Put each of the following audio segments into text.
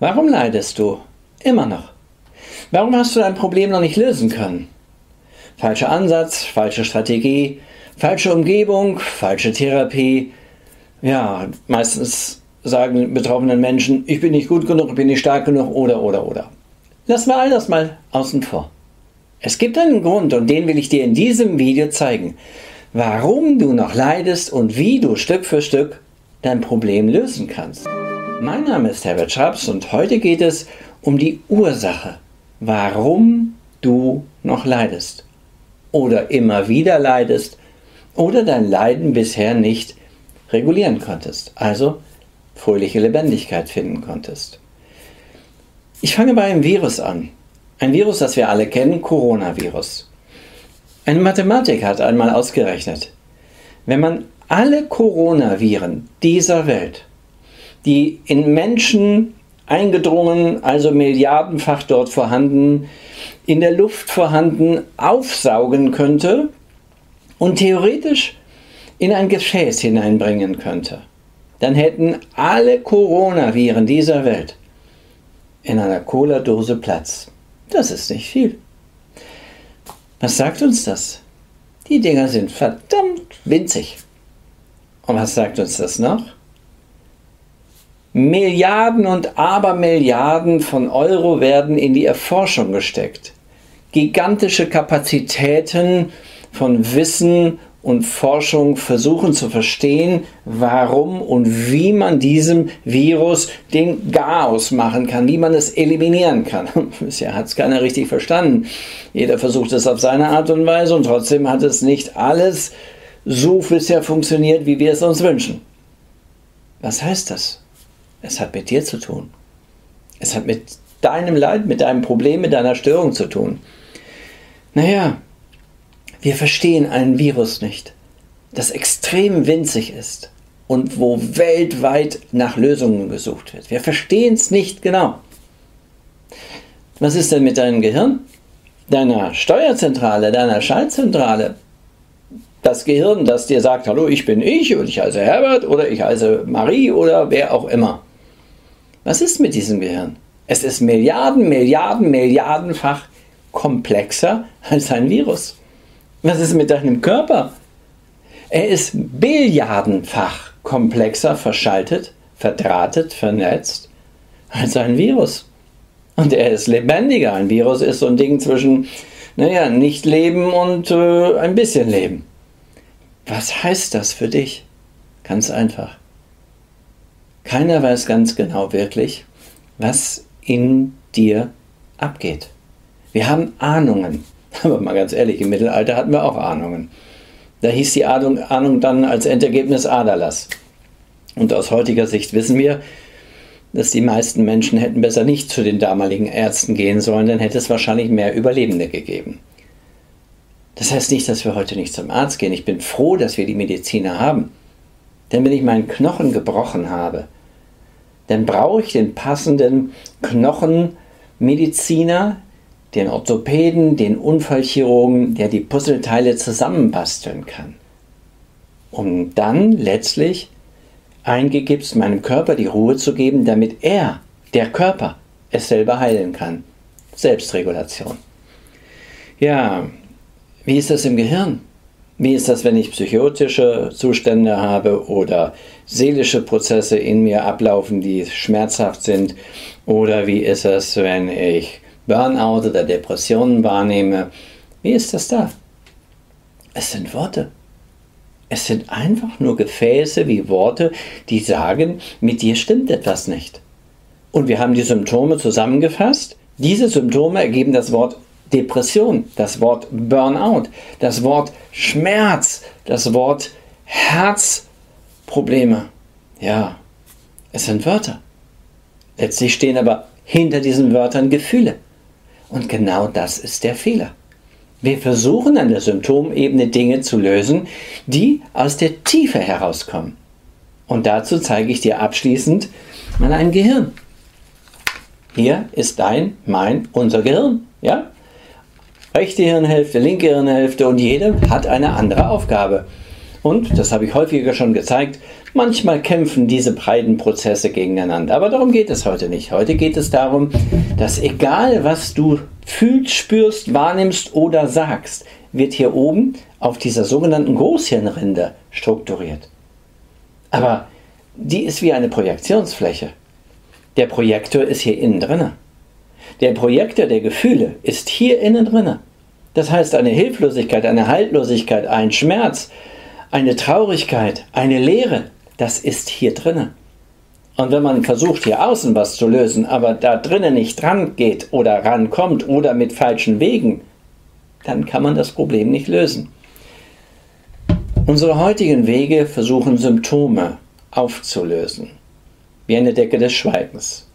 Warum leidest du? Immer noch. Warum hast du dein Problem noch nicht lösen können? Falscher Ansatz, falsche Strategie, falsche Umgebung, falsche Therapie. Ja, meistens sagen betroffenen Menschen, ich bin nicht gut genug, ich bin nicht stark genug oder oder oder. Lassen wir all das mal außen vor. Es gibt einen Grund und den will ich dir in diesem Video zeigen, warum du noch leidest und wie du Stück für Stück dein Problem lösen kannst. Mein Name ist Herbert Schrabs und heute geht es um die Ursache, warum du noch leidest oder immer wieder leidest oder dein Leiden bisher nicht regulieren konntest, also fröhliche Lebendigkeit finden konntest. Ich fange bei einem Virus an. Ein Virus, das wir alle kennen, Coronavirus. Ein Mathematiker hat einmal ausgerechnet, wenn man alle Coronaviren dieser Welt die in Menschen eingedrungen, also milliardenfach dort vorhanden, in der Luft vorhanden, aufsaugen könnte und theoretisch in ein Gefäß hineinbringen könnte. Dann hätten alle Coronaviren dieser Welt in einer Cola-Dose Platz. Das ist nicht viel. Was sagt uns das? Die Dinger sind verdammt winzig. Und was sagt uns das noch? Milliarden und Abermilliarden von Euro werden in die Erforschung gesteckt. Gigantische Kapazitäten von Wissen und Forschung versuchen zu verstehen, warum und wie man diesem Virus den Chaos machen kann, wie man es eliminieren kann. Bisher hat es keiner richtig verstanden. Jeder versucht es auf seine Art und Weise und trotzdem hat es nicht alles so bisher funktioniert, wie wir es uns wünschen. Was heißt das? Es hat mit dir zu tun. Es hat mit deinem Leid, mit deinem Problem, mit deiner Störung zu tun. Naja, wir verstehen ein Virus nicht, das extrem winzig ist und wo weltweit nach Lösungen gesucht wird. Wir verstehen es nicht genau. Was ist denn mit deinem Gehirn? Deiner Steuerzentrale, deiner Schaltzentrale? Das Gehirn, das dir sagt, hallo, ich bin ich und ich heiße Herbert oder ich heiße Marie oder wer auch immer. Was ist mit diesem Gehirn? Es ist Milliarden, Milliarden, Milliardenfach komplexer als ein Virus. Was ist mit deinem Körper? Er ist Billiardenfach komplexer verschaltet, verdrahtet, vernetzt als ein Virus. Und er ist lebendiger. Ein Virus ist so ein Ding zwischen, naja, nicht leben und äh, ein bisschen leben. Was heißt das für dich? Ganz einfach. Keiner weiß ganz genau wirklich, was in dir abgeht. Wir haben Ahnungen. Aber mal ganz ehrlich, im Mittelalter hatten wir auch Ahnungen. Da hieß die Ahnung, Ahnung dann als Endergebnis Aderlass. Und aus heutiger Sicht wissen wir, dass die meisten Menschen hätten besser nicht zu den damaligen Ärzten gehen sollen, dann hätte es wahrscheinlich mehr Überlebende gegeben. Das heißt nicht, dass wir heute nicht zum Arzt gehen. Ich bin froh, dass wir die Mediziner haben. Denn wenn ich meinen Knochen gebrochen habe, dann brauche ich den passenden Knochenmediziner, den Orthopäden, den Unfallchirurgen, der die Puzzleteile zusammenbasteln kann. Um dann letztlich eingegibst meinem Körper die Ruhe zu geben, damit er, der Körper, es selber heilen kann. Selbstregulation. Ja, wie ist das im Gehirn? Wie ist das, wenn ich psychotische Zustände habe oder seelische Prozesse in mir ablaufen, die schmerzhaft sind? Oder wie ist es, wenn ich Burnout oder Depressionen wahrnehme? Wie ist das da? Es sind Worte. Es sind einfach nur Gefäße wie Worte, die sagen, mit dir stimmt etwas nicht. Und wir haben die Symptome zusammengefasst. Diese Symptome ergeben das Wort Depression, das Wort Burnout, das Wort Schmerz, das Wort Herzprobleme. Ja, es sind Wörter. Letztlich stehen aber hinter diesen Wörtern Gefühle. Und genau das ist der Fehler. Wir versuchen an der Symptomebene Dinge zu lösen, die aus der Tiefe herauskommen. Und dazu zeige ich dir abschließend mal ein Gehirn. Hier ist dein, mein, unser Gehirn. Ja? Rechte Hirnhälfte, linke Hirnhälfte und jede hat eine andere Aufgabe. Und, das habe ich häufiger schon gezeigt, Manchmal kämpfen diese beiden Prozesse gegeneinander, aber darum geht es heute nicht. Heute geht es darum, dass egal was du fühlst, spürst, wahrnimmst oder sagst, wird hier oben auf dieser sogenannten Großhirnrinde strukturiert. Aber die ist wie eine Projektionsfläche. Der Projektor ist hier innen drinne. Der Projektor der Gefühle ist hier innen drinne. Das heißt, eine Hilflosigkeit, eine Haltlosigkeit, ein Schmerz, eine Traurigkeit, eine Leere, das ist hier drinne. Und wenn man versucht, hier außen was zu lösen, aber da drinnen nicht dran geht oder rankommt oder mit falschen Wegen, dann kann man das Problem nicht lösen. Unsere heutigen Wege versuchen Symptome aufzulösen, wie eine Decke des Schweigens.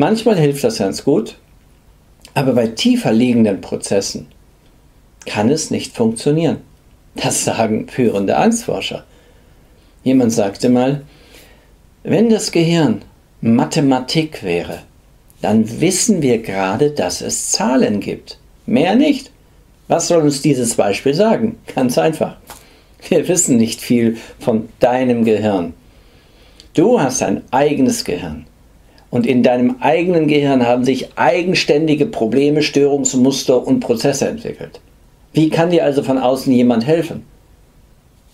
Manchmal hilft das ganz gut, aber bei tiefer liegenden Prozessen kann es nicht funktionieren. Das sagen führende Angstforscher. Jemand sagte mal, wenn das Gehirn Mathematik wäre, dann wissen wir gerade, dass es Zahlen gibt. Mehr nicht. Was soll uns dieses Beispiel sagen? Ganz einfach. Wir wissen nicht viel von deinem Gehirn. Du hast ein eigenes Gehirn. Und in deinem eigenen Gehirn haben sich eigenständige Probleme, Störungsmuster und Prozesse entwickelt. Wie kann dir also von außen jemand helfen?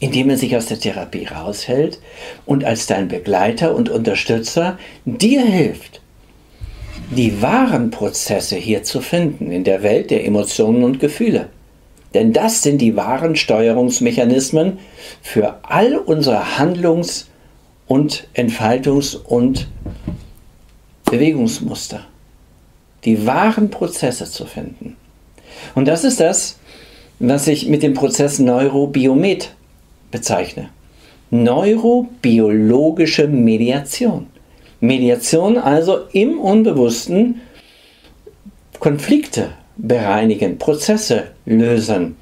Indem er sich aus der Therapie raushält und als dein Begleiter und Unterstützer dir hilft, die wahren Prozesse hier zu finden in der Welt der Emotionen und Gefühle. Denn das sind die wahren Steuerungsmechanismen für all unsere Handlungs- und Entfaltungs- und Bewegungsmuster. Die wahren Prozesse zu finden. Und das ist das, was ich mit dem Prozess Neurobiomet bezeichne. Neurobiologische Mediation. Mediation also im Unbewussten Konflikte bereinigen, Prozesse lösen,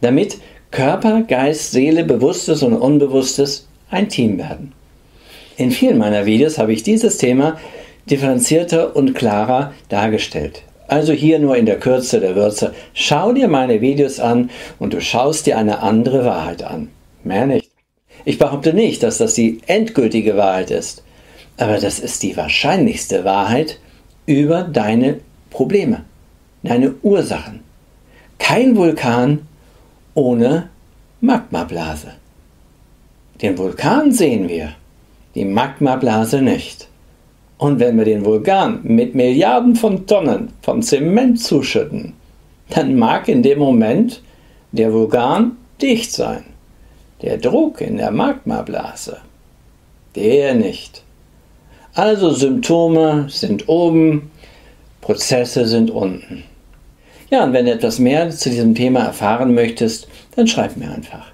damit Körper, Geist, Seele, Bewusstes und Unbewusstes ein Team werden. In vielen meiner Videos habe ich dieses Thema differenzierter und klarer dargestellt. Also hier nur in der Kürze der Würze. Schau dir meine Videos an und du schaust dir eine andere Wahrheit an. Mehr nicht. Ich behaupte nicht, dass das die endgültige Wahrheit ist, aber das ist die wahrscheinlichste Wahrheit über deine Probleme, deine Ursachen. Kein Vulkan ohne Magmablase. Den Vulkan sehen wir, die Magmablase nicht. Und wenn wir den Vulkan mit Milliarden von Tonnen von Zement zuschütten, dann mag in dem Moment der Vulkan dicht sein. Der Druck in der Magmablase, der nicht. Also Symptome sind oben, Prozesse sind unten. Ja, und wenn du etwas mehr zu diesem Thema erfahren möchtest, dann schreib mir einfach.